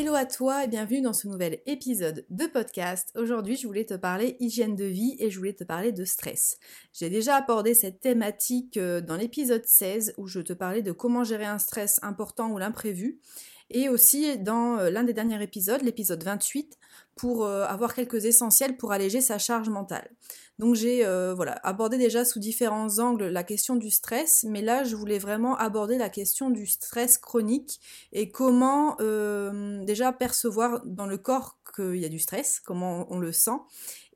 Hello à toi et bienvenue dans ce nouvel épisode de podcast. Aujourd'hui, je voulais te parler hygiène de vie et je voulais te parler de stress. J'ai déjà abordé cette thématique euh, dans l'épisode 16 où je te parlais de comment gérer un stress important ou l'imprévu et aussi dans euh, l'un des derniers épisodes, l'épisode 28, pour euh, avoir quelques essentiels pour alléger sa charge mentale. Donc j'ai euh, abordé déjà sous différents angles la question du stress, mais là je voulais vraiment aborder la question du stress chronique et comment déjà percevoir dans le corps qu'il y a du stress, comment on le sent,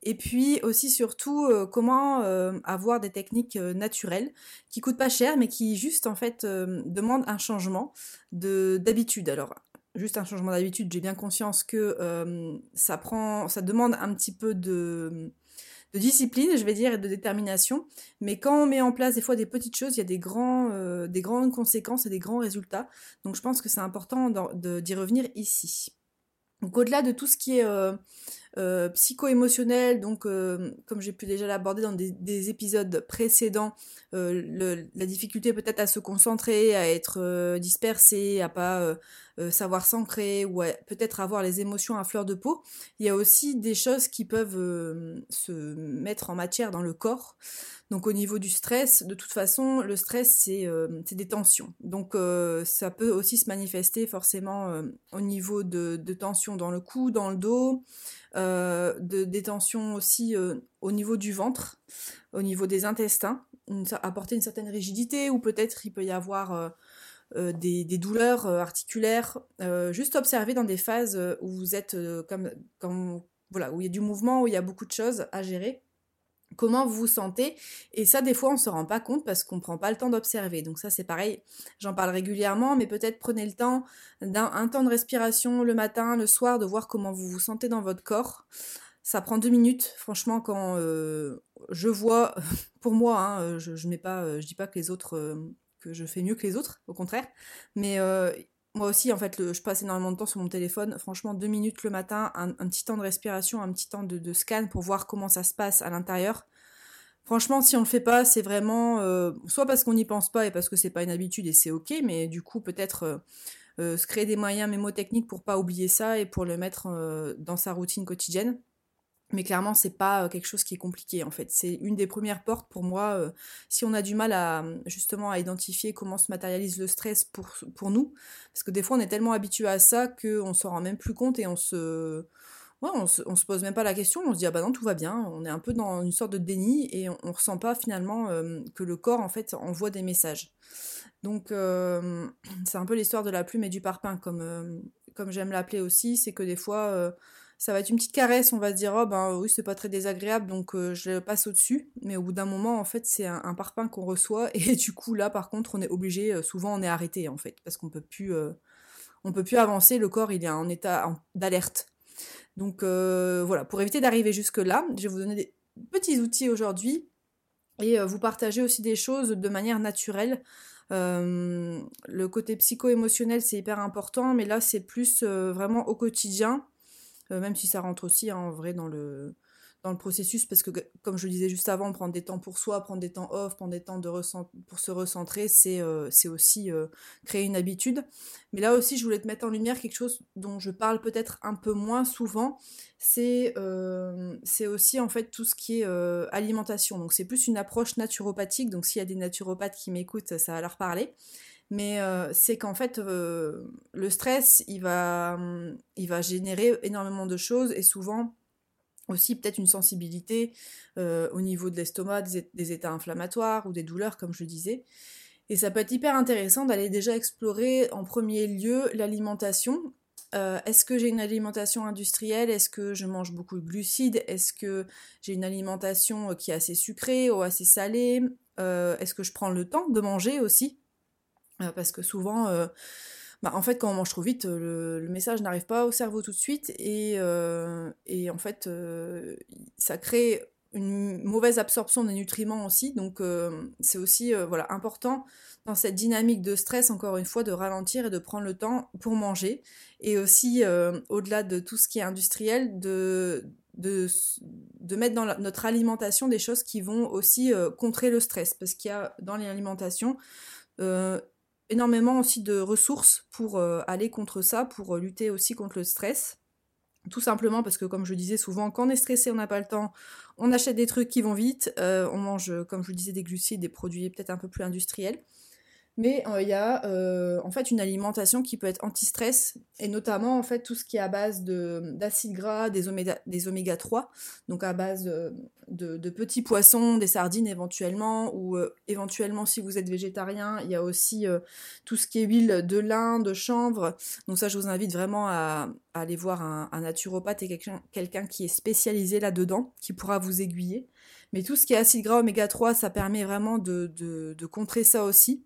et puis aussi surtout comment avoir des techniques naturelles qui coûtent pas cher mais qui juste en fait demandent un changement de d'habitude. Alors juste un changement d'habitude, j'ai bien conscience que ça prend ça demande un petit peu de discipline, je vais dire, et de détermination. Mais quand on met en place des fois des petites choses, il y a des, grands, des grandes conséquences et des grands résultats. Donc je pense que c'est important d'y revenir ici. Donc au-delà de tout ce qui est euh, psycho-émotionnel, donc euh, comme j'ai pu déjà l'aborder dans des, épisodes précédents, euh, la difficulté peut-être à se concentrer, à être dispersé, à pas savoir s'ancrer ou peut-être avoir les émotions à fleur de peau. Il y a aussi des choses qui peuvent se mettre en matière dans le corps. Donc au niveau du stress, de toute façon, le stress, c'est des tensions. Donc ça peut aussi se manifester forcément au niveau de, de tensions dans le cou, dans le dos, euh, de, des tensions aussi euh, au niveau du ventre, au niveau des intestins, apporter une certaine rigidité ou peut-être il peut y avoir euh, des, douleurs articulaires. juste observer dans des phases où vous êtes comme, comme voilà où il y a du mouvement, où il y a beaucoup de choses à gérer comment vous vous sentez. Et ça, des fois, on ne se rend pas compte parce qu'on ne prend pas le temps d'observer. Donc ça, c'est pareil, j'en parle régulièrement, mais peut-être prenez le temps d'un temps de respiration le matin, le soir, de voir comment vous vous sentez dans votre corps. Ça prend deux minutes, franchement, quand euh, je vois, pour moi, hein, je, je, pas, euh, dis pas que les autres, euh, que je fais mieux que les autres, au contraire, mais moi aussi, en fait, je passe énormément de temps sur mon téléphone. Franchement, deux minutes le matin, un, petit temps de respiration, un petit temps de, scan pour voir comment ça se passe à l'intérieur. Franchement, si on le fait pas, c'est vraiment euh, soit parce qu'on n'y pense pas et parce que c'est pas une habitude et c'est ok, mais du coup peut-être euh, euh, se créer des moyens mémotechniques pour pas oublier ça et pour le mettre dans sa routine quotidienne. Mais clairement, c'est pas quelque chose qui est compliqué en fait. C'est une des premières portes pour moi. si on a du mal à justement à identifier comment se matérialise le stress pour, pour nous, parce que des fois on est tellement habitué à ça qu'on s'en rend même plus compte et on se, ouais, on, se, se pose même pas la question. On se dit ah bah non tout va bien. On est un peu dans une sorte de déni et on, on ressent pas finalement que le corps en fait envoie des messages. Donc c'est un peu l'histoire de la plume et du parpaing comme comme j'aime l'appeler aussi. C'est que des fois ça va être une petite caresse, on va se dire, oh ben oui, c'est pas très désagréable, donc euh, je passe au-dessus. Mais au bout d'un moment, en fait, c'est un, parpaing qu'on reçoit, et du coup, là, par contre, on est obligé, euh, souvent, on est arrêté, en fait, parce qu'on peut plus, euh, on peut plus avancer, le corps, il est en état d'alerte. Donc voilà, pour éviter d'arriver jusque-là, je vais vous donner des petits outils aujourd'hui, et vous partager aussi des choses de manière naturelle. le côté psycho-émotionnel, c'est hyper important, mais là, c'est plus vraiment au quotidien euh, même si ça rentre aussi hein, en vrai dans le, dans le processus, parce que comme je le disais juste avant, prendre des temps pour soi, prendre des temps off, prendre des temps de pour se recentrer, c'est euh, aussi euh, créer une habitude. Mais là aussi, je voulais te mettre en lumière quelque chose dont je parle peut-être un peu moins souvent, c'est aussi en fait tout ce qui est alimentation. Donc c'est plus une approche naturopathique, donc s'il y a des naturopathes qui m'écoutent, ça va leur parler mais euh, c'est qu'en fait, euh, le stress, il va, hum, il va générer énormément de choses et souvent aussi peut-être une sensibilité euh, au niveau de l'estomac, des, états inflammatoires ou des douleurs, comme je disais. Et ça peut être hyper intéressant d'aller déjà explorer en premier lieu l'alimentation. Est-ce que j'ai une alimentation industrielle? Est-ce que je mange beaucoup de glucides? Est-ce que j'ai une alimentation qui est assez sucrée ou assez salée? Est-ce que je prends le temps de manger aussi? Parce que souvent, euh, bah, en fait, quand on mange trop vite, le, message n'arrive pas au cerveau tout de suite et, et en fait, ça crée une mauvaise absorption des nutriments aussi. Donc, c'est aussi voilà, important dans cette dynamique de stress, encore une fois, de ralentir et de prendre le temps pour manger. Et aussi, au-delà de tout ce qui est industriel, de, de mettre dans notre alimentation des choses qui vont aussi contrer le stress. Parce qu'il y a dans l'alimentation énormément aussi de ressources pour euh, aller contre ça, pour euh, lutter aussi contre le stress. Tout simplement parce que, comme je disais souvent, quand on est stressé, on n'a pas le temps, on achète des trucs qui vont vite, euh, on mange, comme je vous disais, des glucides, des produits peut-être un peu plus industriels. Mais euh, il y a euh, en fait une alimentation qui peut être anti-stress et notamment en fait tout ce qui est à base d'acides gras, des oméga, des oméga 3, donc à base de, petits poissons, des sardines éventuellement, ou euh, éventuellement si vous êtes végétarien, il y a aussi tout ce qui est huile de lin, de chanvre. Donc ça je vous invite vraiment à, aller voir un, naturopathe et quelqu'un qui est spécialisé là-dedans, qui pourra vous aiguiller. Mais tout ce qui est acide gras oméga 3, ça permet vraiment de contrer ça aussi.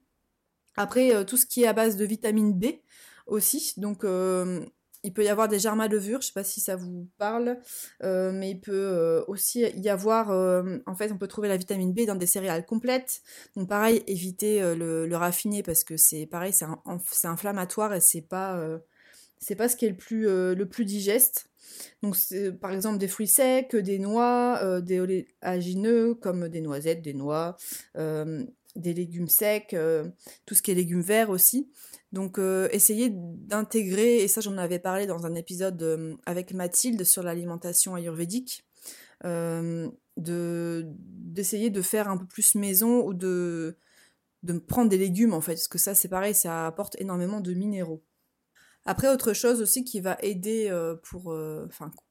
Après, euh, tout ce qui est à base de vitamine B aussi. Donc, euh, il peut y avoir des germes à levure, je ne sais pas si ça vous parle, euh, mais il peut aussi y avoir, en fait, on peut trouver la vitamine B dans des céréales complètes. Donc pareil, éviter le, raffiné parce que c'est pareil, c'est inflammatoire et c'est pas, pas ce qui est le plus, le plus digeste. Donc par exemple des fruits secs, des noix, des oléagineux comme des noisettes, des noix, des légumes secs, euh, tout ce qui est légumes verts aussi. Donc euh, essayez d'intégrer, et ça j'en avais parlé dans un épisode euh, avec Mathilde sur l'alimentation ayurvédique, d'essayer de, faire un peu plus maison ou de, prendre des légumes en fait, parce que ça c'est pareil, ça apporte énormément de minéraux. Après, autre chose aussi qui va aider pour,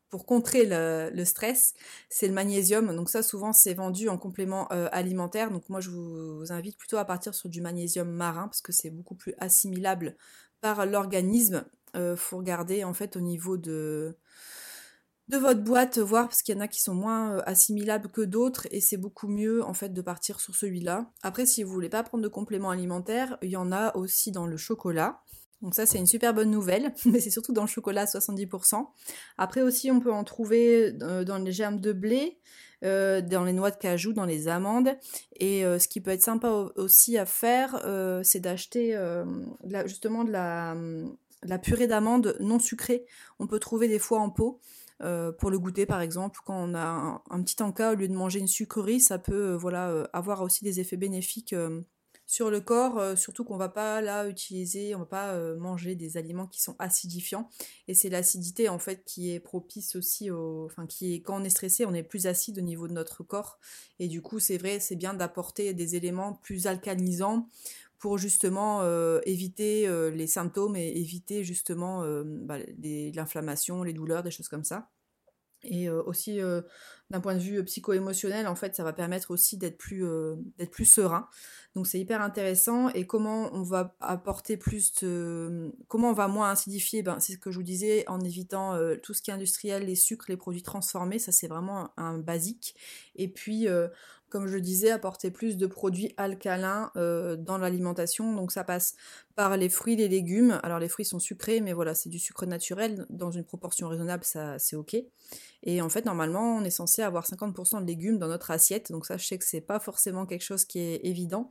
pour contrer le, stress, c'est le magnésium. Donc ça, souvent, c'est vendu en complément euh, alimentaire. Donc moi, je vous, invite plutôt à partir sur du magnésium marin parce que c'est beaucoup plus assimilable par l'organisme. Il euh, faut regarder en fait au niveau de de votre boîte, voir parce qu'il y en a qui sont moins euh, assimilables que d'autres et c'est beaucoup mieux en fait de partir sur celui-là. Après, si vous voulez pas prendre de complément alimentaire, il y en a aussi dans le chocolat. Donc ça c'est une super bonne nouvelle, mais c'est surtout dans le chocolat 70%. Après aussi on peut en trouver euh, dans les germes de blé, euh, dans les noix de cajou, dans les amandes. Et euh, ce qui peut être sympa aussi à faire, c'est d'acheter justement de la, purée d'amandes non sucrée. On peut trouver des fois en pot. pour le goûter par exemple, quand on a un, un, petit encas au lieu de manger une sucrerie, ça peut voilà avoir aussi des effets bénéfiques sur le corps, euh, surtout qu'on va pas là utiliser, on va pas euh, manger des aliments qui sont acidifiants. Et c'est l'acidité en fait qui est propice aussi au. Enfin, qui est quand on est stressé, on est plus acide au niveau de notre corps. Et du coup, c'est vrai, c'est bien d'apporter des éléments plus alcalinisants pour justement euh, éviter les symptômes et éviter justement bah, l'inflammation, les douleurs, des choses comme ça. Et aussi d'un point de vue psycho-émotionnel, en fait, ça va permettre aussi d'être plus serein. Donc c'est hyper intéressant. Et comment on va apporter plus de... Comment on va moins acidifier ben, C'est ce que je vous disais, en évitant euh, tout ce qui est industriel, les sucres, les produits transformés, ça c'est vraiment un, basique. Et puis, euh, comme je disais, apporter plus de produits alcalins euh, dans l'alimentation. Donc ça passe par les fruits, les légumes. Alors les fruits sont sucrés, mais voilà, c'est du sucre naturel. Dans une proportion raisonnable, ça c'est ok. Et en fait, normalement, on est censé avoir 50% de légumes dans notre assiette. Donc ça, je sais que c'est pas forcément quelque chose qui est évident.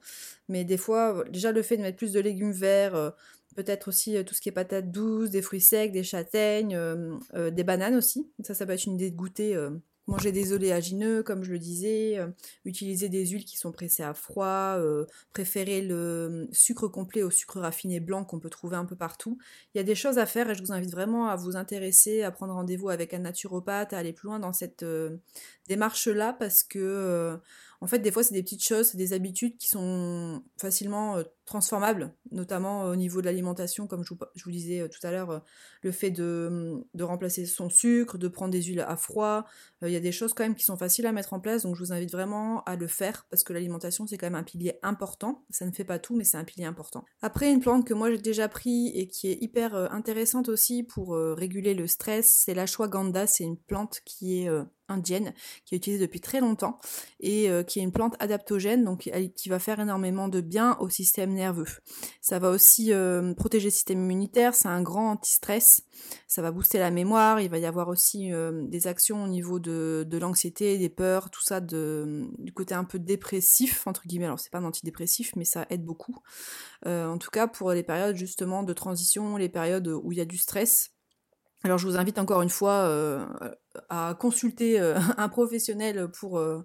Mais des fois, déjà le fait de mettre plus de légumes verts, euh, peut-être aussi euh, tout ce qui est patates douces, des fruits secs, des châtaignes, euh, des bananes aussi. Ça, ça peut être une idée de goûter manger des oléagineux, comme je le disais, euh, utiliser des huiles qui sont pressées à froid, euh, préférer le sucre complet au sucre raffiné blanc qu'on peut trouver un peu partout. Il y a des choses à faire et je vous invite vraiment à vous intéresser, à prendre rendez-vous avec un naturopathe, à aller plus loin dans cette euh, démarche-là parce que en fait, des fois, c'est des petites choses, c'est des habitudes qui sont facilement euh, transformables, notamment au niveau de l'alimentation, comme je vous, disais euh, tout à l'heure, euh, le fait de, remplacer son sucre, de prendre des huiles à froid. Il y a des choses quand même qui sont faciles à mettre en place, donc je vous invite vraiment à le faire parce que l'alimentation, c'est quand même un pilier important. Ça ne fait pas tout, mais c'est un pilier important. Après, une plante que moi j'ai déjà pris et qui est hyper intéressante aussi pour réguler le stress, c'est l'ashwagandha. C'est une plante qui est indienne qui est utilisée depuis très longtemps et euh, qui est une plante adaptogène donc qui va faire énormément de bien au système nerveux. Ça va aussi euh, protéger le système immunitaire, c'est un grand anti-stress, ça va booster la mémoire, il va y avoir aussi euh, des actions au niveau de, de l'anxiété, des peurs, tout ça du côté un peu dépressif, entre guillemets, alors c'est pas un antidépressif, mais ça aide beaucoup. en tout cas pour les périodes justement de transition, les périodes où il y a du stress, alors je vous invite encore une fois euh, à consulter euh, un professionnel pour, euh,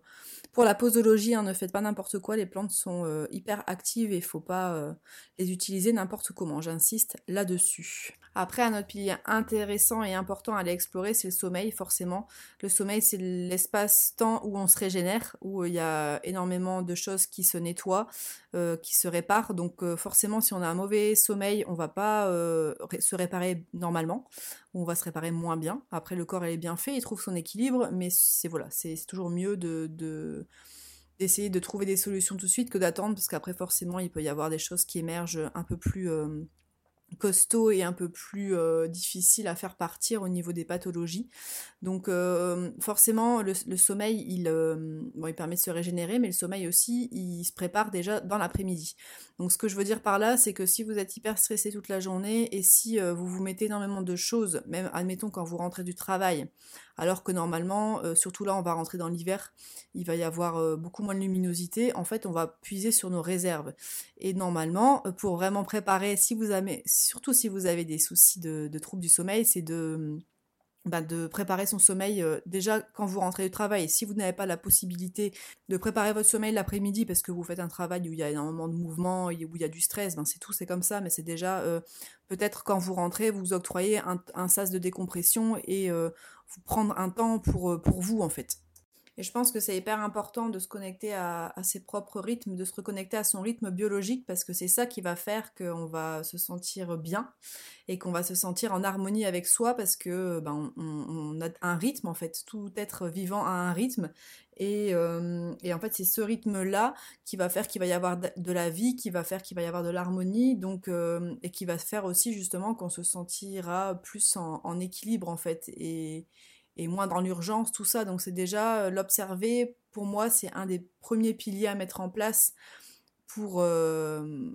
la posologie. Hein, ne faites pas n'importe quoi, les plantes sont hyper actives et il ne faut pas les utiliser n'importe comment. J'insiste là-dessus. Après, un autre pilier intéressant et important à aller explorer, c'est le sommeil, forcément. Le sommeil, c'est l'espace-temps où on se régénère, où il y a énormément de choses qui se nettoient, euh, qui se réparent. Donc, euh, forcément, si on a un mauvais sommeil, on va pas euh, se réparer normalement, on va se réparer moins bien. Après, le corps, il est bien fait, il trouve son équilibre, mais c'est voilà, c'est toujours mieux de d'essayer de trouver des solutions tout de suite que d'attendre parce qu'après forcément il peut y avoir des choses qui émergent un peu plus costaud et un peu plus euh, difficile à faire partir au niveau des pathologies. Donc euh, forcément, le, sommeil, il, euh, bon, il permet de se régénérer, mais le sommeil aussi, il se prépare déjà dans l'après-midi. Donc ce que je veux dire par là, c'est que si vous êtes hyper stressé toute la journée et si vous vous mettez énormément de choses, même admettons quand vous rentrez du travail, alors que normalement, surtout là, on va rentrer dans l'hiver, il va y avoir beaucoup moins de luminosité, en fait, on va puiser sur nos réserves. Et normalement, pour vraiment préparer, si vous avez surtout si vous avez des soucis de, troubles du sommeil, c'est de, bah, de préparer son sommeil euh, déjà quand vous rentrez du travail. Si vous n'avez pas la possibilité de préparer votre sommeil l'après-midi parce que vous faites un travail où il y a énormément de mouvements, où il y a du stress, ben c'est tout, c'est comme ça, mais c'est déjà euh, peut-être quand vous rentrez, vous octroyez un, sas de décompression et euh, vous prendre un temps pour vous en fait. Et je pense que c'est hyper important de se connecter à, ses propres rythmes, de se reconnecter à son rythme biologique, parce que c'est ça qui va faire qu'on va se sentir bien et qu'on va se sentir en harmonie avec soi, parce que ben, on, a un rythme en fait, tout être vivant a un rythme. Et, euh, en fait, c'est ce rythme-là qui va faire qu'il va y avoir de la vie, qui va faire qu'il va y avoir de l'harmonie, donc euh, et qui va faire aussi justement qu'on se sentira plus en, en équilibre en fait. Et, et moins dans l'urgence, tout ça. Donc c'est déjà euh, l'observer, pour moi, c'est un des premiers piliers à mettre en place pour, euh,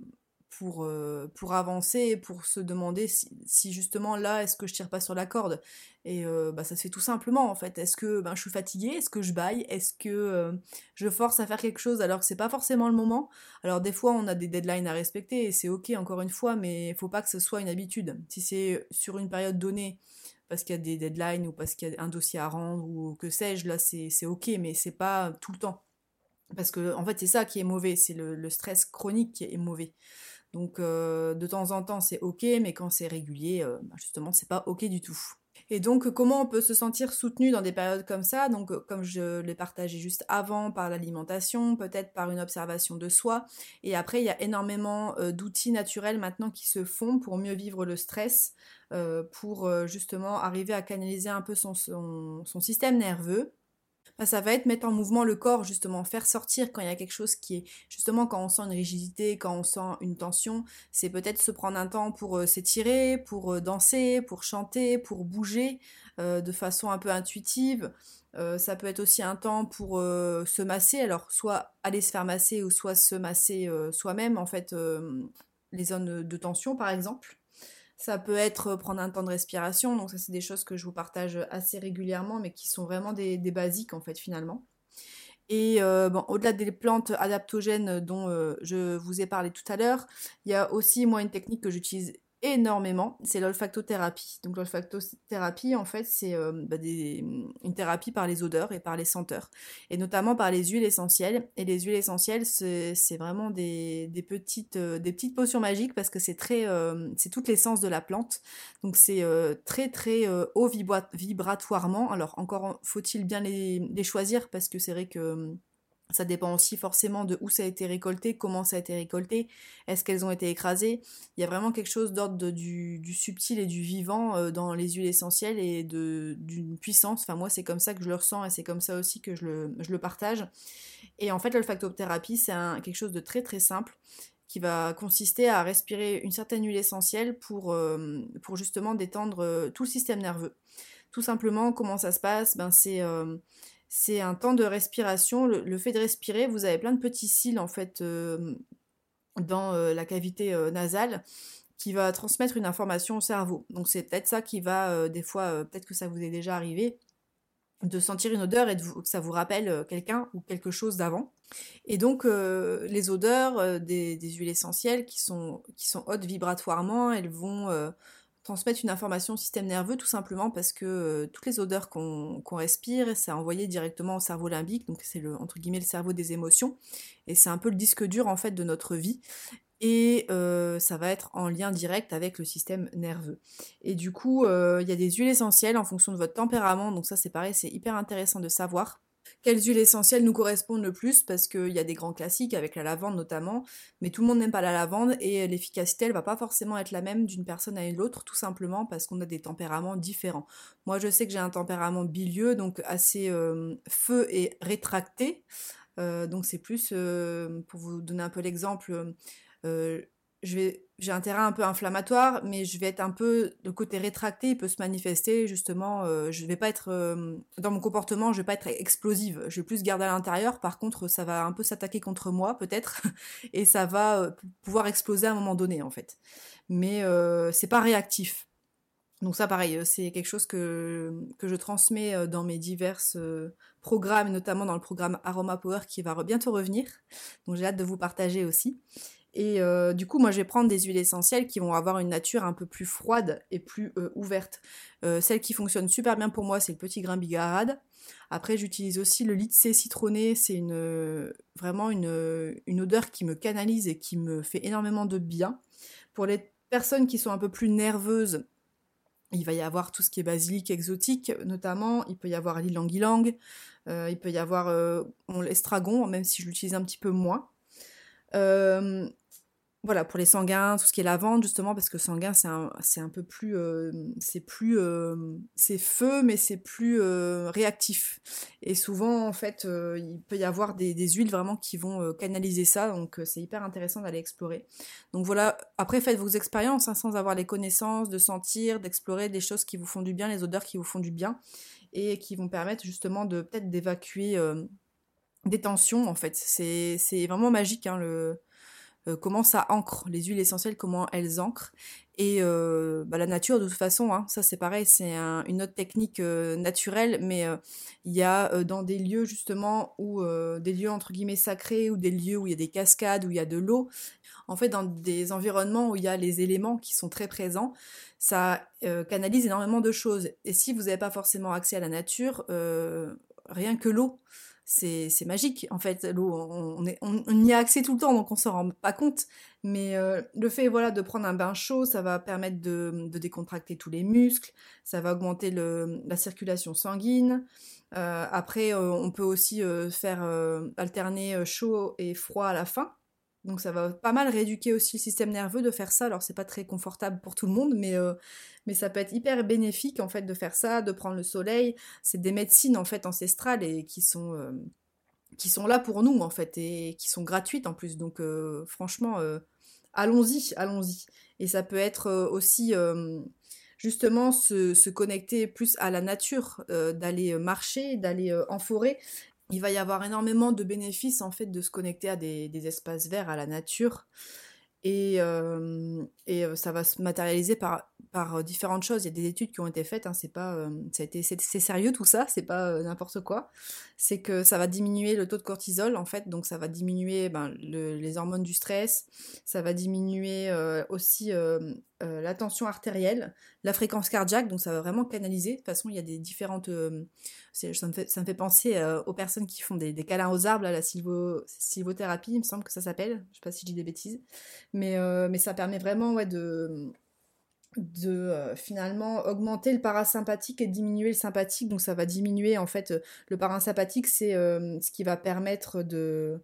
pour, euh, pour avancer, pour se demander si, justement là, est-ce que je tire pas sur la corde? Et bah, ça se fait tout simplement en fait. Est-ce que ben, je suis fatiguée? Est-ce que je baille? Est-ce que je force à faire quelque chose alors que c'est pas forcément le moment? Alors des fois, on a des deadlines à respecter et c'est ok encore une fois, mais il faut pas que ce soit une habitude. Si c'est sur une période donnée, parce qu'il y a des deadlines ou parce qu'il y a un dossier à rendre ou que sais-je, là c'est ok, mais c'est pas tout le temps. Parce que en fait c'est ça qui est mauvais, c'est le, stress chronique qui est mauvais. Donc euh, de temps en temps c'est ok, mais quand c'est régulier, euh, bah, justement c'est pas ok du tout. Et donc, comment on peut se sentir soutenu dans des périodes comme ça? Donc, comme je l'ai partagé juste avant, par l'alimentation, peut-être par une observation de soi. Et après, il y a énormément euh, d'outils naturels maintenant qui se font pour mieux vivre le stress, euh, pour euh, justement arriver à canaliser un peu son système nerveux bah, ça va être mettre en mouvement le corps, justement, faire sortir quand il y a quelque chose qui est, justement, quand on sent une rigidité, quand on sent une tension, c'est peut-être se prendre un temps pour euh, s'étirer, pour euh, danser, pour chanter, pour bouger euh, de façon un peu intuitive. ça peut être aussi un temps pour se masser, alors soit aller se faire masser ou soit se masser soi-même, en fait, les zones de tension, par exemple. Ça peut être euh, prendre un temps de respiration, donc ça c'est des choses que je vous partage assez régulièrement, mais qui sont vraiment des, basiques en fait finalement. Et euh, au-delà des plantes adaptogènes dont euh, je vous ai parlé tout à l'heure, il y a aussi moi une technique que j'utilise énormément, c'est l'olfactothérapie. Donc l'olfactothérapie, en fait, c'est euh, bah, une thérapie par les odeurs et par les senteurs, et notamment par les huiles essentielles. Et les huiles essentielles, c'est vraiment des, petites, euh, des petites potions magiques parce que c'est très, euh, c'est toute l'essence de la plante. Donc c'est très très haut vibratoirement. Alors encore faut-il bien les, les choisir parce que c'est vrai que ça dépend aussi forcément de où ça a été récolté, comment ça a été récolté, est-ce qu'elles ont été écrasées. Il y a vraiment quelque chose d'ordre du, subtil et du vivant euh, dans les huiles essentielles et d'une puissance. Enfin moi c'est comme ça que je le ressens et c'est comme ça aussi que je le, partage. Et en fait l'olfactothérapie c'est quelque chose de très très simple qui va consister à respirer une certaine huile essentielle pour, euh, justement détendre euh, tout le système nerveux. Tout simplement comment ça se passe? Ben, c'est c'est un temps de respiration. Le, fait de respirer, vous avez plein de petits cils en fait euh, dans la cavité nasale qui va transmettre une information au cerveau. Donc c'est peut-être ça qui va, des fois, peut-être que ça vous est déjà arrivé, de sentir une odeur et que ça vous rappelle quelqu'un ou quelque chose d'avant. Et donc les odeurs des, huiles essentielles qui sont, qui sont hautes vibratoirement, elles vont transmettre une information au système nerveux tout simplement parce que euh, toutes les odeurs qu'on respire, c'est envoyé directement au cerveau limbique, donc c'est entre guillemets le cerveau des émotions, et c'est un peu le disque dur en fait de notre vie. Et euh, ça va être en lien direct avec le système nerveux. Et du coup, euh, il y a des huiles essentielles en fonction de votre tempérament, donc ça c'est pareil, c'est hyper intéressant de savoir quelles huiles essentielles nous correspondent le plus parce qu'il y a des grands classiques avec la lavande notamment, mais tout le monde n'aime pas la lavande et l'efficacité elle va pas forcément être la même d'une personne à l'autre tout simplement parce qu'on a des tempéraments différents. Moi je sais que j'ai un tempérament bilieux donc assez euh, feu et rétracté, euh, donc c'est plus euh, pour vous donner un peu l'exemple j'ai un terrain un peu inflammatoire, mais je vais être un peu le côté rétracté, il peut se manifester justement. Euh, je vais pas être euh, dans mon comportement, je vais pas être explosive. Je vais plus garder à l'intérieur. Par contre, ça va un peu s'attaquer contre moi peut-être, et ça va euh, pouvoir exploser à un moment donné en fait. Mais c'est pas réactif. Donc ça, pareil, c'est quelque chose que, que je transmets dans mes divers programmes, notamment dans le programme Aroma Power qui va bientôt revenir. Donc j'ai hâte de vous partager aussi. Et euh, du coup, moi, je vais prendre des huiles essentielles qui vont avoir une nature un peu plus froide et plus euh, ouverte. Euh, celle qui fonctionne super bien pour moi, c'est le petit grain bigarade. Après, j'utilise aussi le C citronné. C'est vraiment une, une, odeur qui me canalise et qui me fait énormément de bien. Pour les personnes qui sont un peu plus nerveuses, il va y avoir tout ce qui est basilic exotique, notamment. Il peut y avoir l'ilang-ilang. il peut y avoir l'estragon, même si je l'utilise un petit peu moins. Voilà, pour les sanguins, tout ce qui est lavande, justement, parce que sanguin, c'est un, un, peu plus. Euh, c'est plus. Euh, c'est feu, mais c'est plus euh, réactif. Et souvent, en fait, il peut y avoir des, huiles vraiment qui vont canaliser ça, donc c'est hyper intéressant d'aller explorer. Donc voilà, après, faites vos expériences, hein, sans avoir les connaissances, de sentir, d'explorer des choses qui vous font du bien, les odeurs qui vous font du bien, et qui vont permettre justement de peut-être d'évacuer des tensions, en fait. C'est vraiment magique, hein, le euh, comment ça ancre, les huiles essentielles, comment elles ancrent. Et euh, bah, la nature, de toute façon, hein, ça c'est pareil, c'est une autre technique euh, naturelle, mais il y a dans des lieux justement où des lieux entre guillemets sacrés ou des lieux où il y a des cascades, où il y a de l'eau, en fait dans des environnements où il y a les éléments qui sont très présents, ça canalise énormément de choses. Et si vous n'avez pas forcément accès à la nature, rien que l'eau, c'est magique en fait. L'eau on, on, y a accès tout le temps donc on s'en rend pas compte. Mais euh, le fait voilà de prendre un bain chaud ça va permettre de, décontracter tous les muscles ça va augmenter le, la circulation sanguine. Euh, après euh, on peut aussi faire alterner chaud et froid à la fin donc ça va pas mal rééduquer aussi le système nerveux de faire ça. Alors c'est pas très confortable pour tout le monde, mais, euh, mais ça peut être hyper bénéfique en fait de faire ça, de prendre le soleil. C'est des médecines en fait ancestrales et qui sont, euh, qui sont là pour nous en fait et qui sont gratuites en plus. Donc euh, franchement, allons-y, allons-y. Et ça peut être aussi justement se, se, connecter plus à la nature, d'aller marcher, d'aller en forêt il va y avoir énormément de bénéfices en fait de se connecter à des, espaces verts, à la nature. Et, euh, euh, ça va se matérialiser par, euh, différentes choses. Il y a des études qui ont été faites, hein, c'est pas, c'est, sérieux tout ça, c'est pas n'importe quoi. C'est que ça va diminuer le taux de cortisol en fait, donc ça va diminuer ben, les hormones du stress, ça va diminuer aussi euh, la tension artérielle, la fréquence cardiaque, donc ça va vraiment canaliser. De toute façon, il y a des différentes. Euh, ça, me fait, penser euh, aux personnes qui font des, câlins aux arbres, la sylvothérapie, il me semble que ça s'appelle. Je sais pas si je dis des bêtises. Mais, mais ça permet vraiment ouais, de, de finalement augmenter le parasympathique et diminuer le sympathique. Donc ça va diminuer en fait le parasympathique, c'est ce qui va permettre de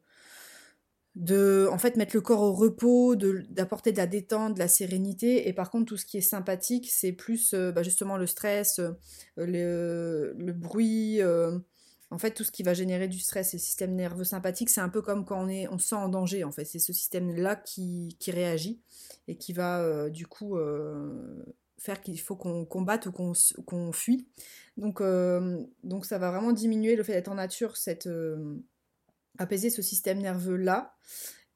de en fait mettre le corps au repos, d'apporter de, la détente, de la sérénité. Et par contre, tout ce qui est sympathique, c'est plus euh, bah, justement le stress, euh, le, bruit, euh, en fait tout ce qui va générer du stress. Et le système nerveux sympathique, c'est un peu comme quand on est, on se sent en danger. En fait, c'est ce système-là qui, qui, réagit et qui va du coup faire qu'il faut qu'on combatte ou qu'on fuit. Donc, donc ça va vraiment diminuer le fait d'être en nature, cette apaiser ce système nerveux là.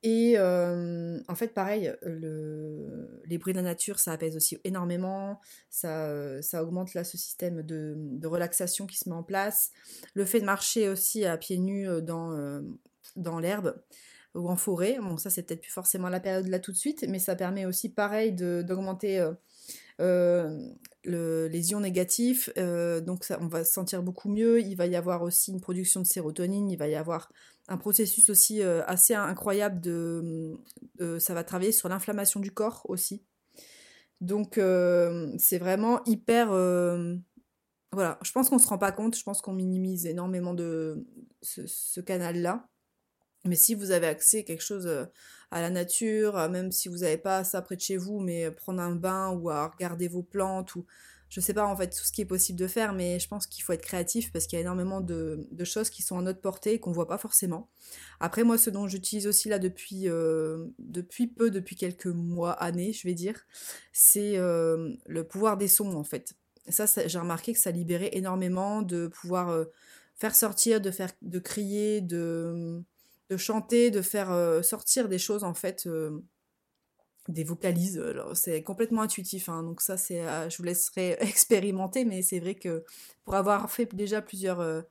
Et en fait, pareil, le... les bruits de la nature, ça apaise aussi énormément, ça, ça augmente là ce système de, relaxation qui se met en place. Le fait de marcher aussi à pieds nus dans, dans l'herbe ou en forêt, bon ça c'est peut-être plus forcément la période là tout de suite, mais ça permet aussi pareil d'augmenter le, les ions négatifs, donc ça, on va se sentir beaucoup mieux, il va y avoir aussi une production de sérotonine, il va y avoir un processus aussi euh, assez incroyable de, ça va travailler sur l'inflammation du corps aussi. Donc euh, c'est vraiment hyper euh, voilà, je pense qu'on se rend pas compte, je pense qu'on minimise énormément de ce, canal-là. Mais si vous avez accès à quelque chose à la nature, même si vous n'avez pas ça près de chez vous, mais prendre un bain ou à regarder vos plantes ou je sais pas en fait tout ce qui est possible de faire, mais je pense qu'il faut être créatif parce qu'il y a énormément de, choses qui sont à notre portée et qu'on voit pas forcément. Après moi, ce dont j'utilise aussi là depuis, euh, depuis peu, depuis quelques mois, années, je vais dire, c'est euh, le pouvoir des sons en fait. ça, j'ai remarqué que ça libérait énormément de pouvoir euh, faire sortir, de faire, de crier, de, de chanter, de faire sortir des choses en fait des vocalises. c'est complètement intuitif, hein, donc ça, euh, je vous laisserai expérimenter, mais c'est vrai que pour avoir fait déjà plusieurs, euh,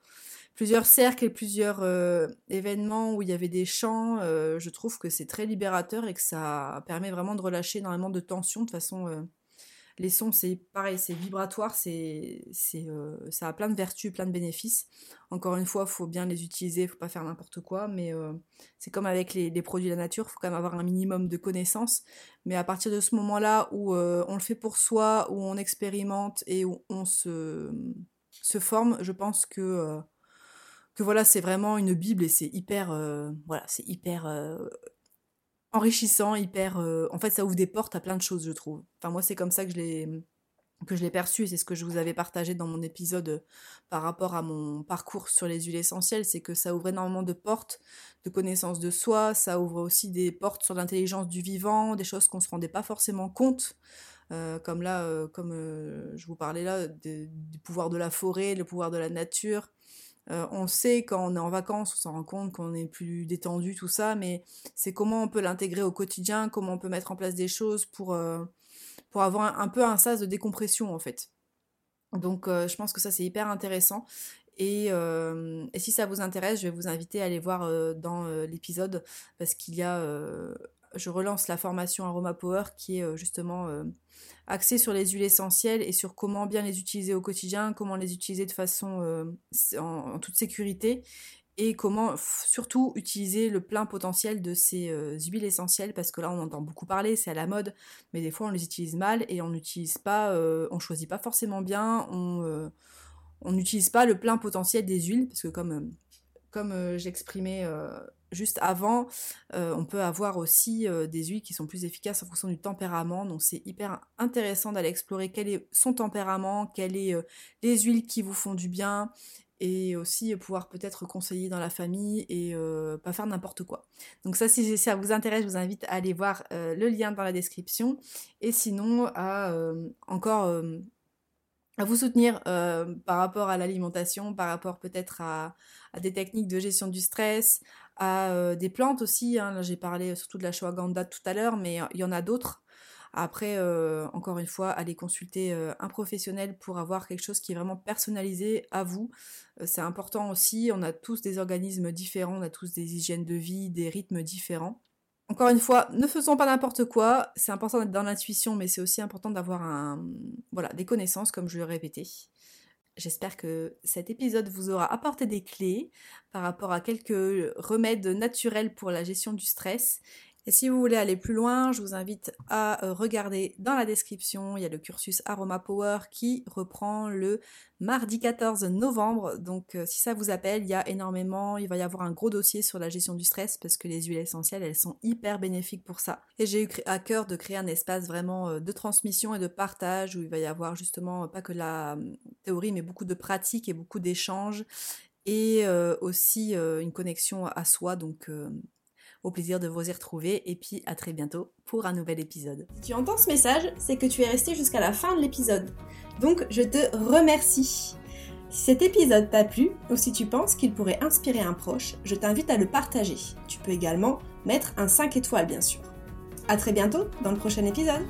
cercles et plusieurs euh, événements où il y avait des chants, je trouve que c'est très libérateur et que ça permet vraiment de relâcher énormément de tension de façon les sons, c'est pareil, c'est vibratoire, c'est, c'est, euh, ça a plein de vertus, plein de bénéfices. Encore une fois, il faut bien les utiliser, il faut pas faire n'importe quoi, mais euh, c'est comme avec les, produits de la nature, il faut quand même avoir un minimum de connaissances. Mais à partir de ce moment-là où euh, on le fait pour soi, où on expérimente et où on se, forme, je pense que, que voilà, c'est vraiment une Bible et c'est hyper, voilà, c'est hyper enrichissant, hyper. Euh, en fait, ça ouvre des portes à plein de choses, je trouve. Enfin, moi, c'est comme ça que je l'ai que je l'ai perçu, et c'est ce que je vous avais partagé dans mon épisode euh, par rapport à mon parcours sur les huiles essentielles, c'est que ça ouvre énormément de portes de connaissance de soi, ça ouvre aussi des portes sur l'intelligence du vivant, des choses qu'on se rendait pas forcément compte, euh, comme là, comme je vous parlais là, du pouvoir de la forêt, le pouvoir de la nature, euh, on sait quand on est en vacances, on s'en rend compte qu'on est plus détendu, tout ça, mais c'est comment on peut l'intégrer au quotidien, comment on peut mettre en place des choses pour, euh, pour avoir un, peu un sas de décompression en fait. Donc euh, je pense que ça c'est hyper intéressant. Et, et, si ça vous intéresse, je vais vous inviter à aller voir dans l'épisode parce qu'il y a je relance la formation Aroma Power qui est euh, justement euh, axée sur les huiles essentielles et sur comment bien les utiliser au quotidien, comment les utiliser de façon euh, en, toute sécurité et comment surtout utiliser le plein potentiel de ces huiles essentielles parce que là on entend beaucoup parler, c'est à la mode, mais des fois on les utilise mal et on n'utilise pas, on choisit pas forcément bien, on n'utilise pas le plein potentiel des huiles parce que comme comme j'exprimais juste avant, euh, on peut avoir aussi euh, des huiles qui sont plus efficaces en fonction du tempérament. Donc c'est hyper intéressant d'aller explorer quel est son tempérament, quelles sont euh, les huiles qui vous font du bien et aussi pouvoir peut-être conseiller dans la famille et pas faire n'importe quoi. Donc ça, si ça vous intéresse, je vous invite à aller voir le lien dans la description. Et sinon, à encore à vous soutenir par rapport à l'alimentation, par rapport peut-être à, à, des techniques de gestion du stress, à des plantes aussi. Hein. j'ai parlé surtout de la shawaganda tout à l'heure, mais il y en a d'autres. Après, encore une fois, allez consulter un professionnel pour avoir quelque chose qui est vraiment personnalisé à vous. c'est important aussi, on a tous des organismes différents, on a tous des hygiènes de vie, des rythmes différents. Encore une fois, ne faisons pas n'importe quoi, c'est important d'être dans l'intuition, mais c'est aussi important d'avoir des connaissances, comme je l'ai répété. J'espère que cet épisode vous aura apporté des clés par rapport à quelques remèdes naturels pour la gestion du stress et si vous voulez aller plus loin, je vous invite à euh, regarder dans la description, il y a le cursus Aroma Power qui reprend le mardi 14 novembre. Donc euh, si ça vous appelle, il y a énormément, il va y avoir un gros dossier sur la gestion du stress parce que les huiles essentielles, elles sont hyper bénéfiques pour ça. Et j'ai eu à cœur de créer un espace vraiment euh, de transmission et de partage où il va y avoir justement pas que la théorie mais beaucoup de pratiques et beaucoup d'échanges et aussi une connexion à soi. Donc au plaisir de vous y retrouver et puis à très bientôt pour un nouvel épisode. Si tu entends ce message, c'est que tu es resté jusqu'à la fin de l'épisode. Donc je te remercie. Si cet épisode t'a plu ou si tu penses qu'il pourrait inspirer un proche, je t'invite à le partager. Tu peux également mettre un 5 étoiles bien sûr. A très bientôt dans le prochain épisode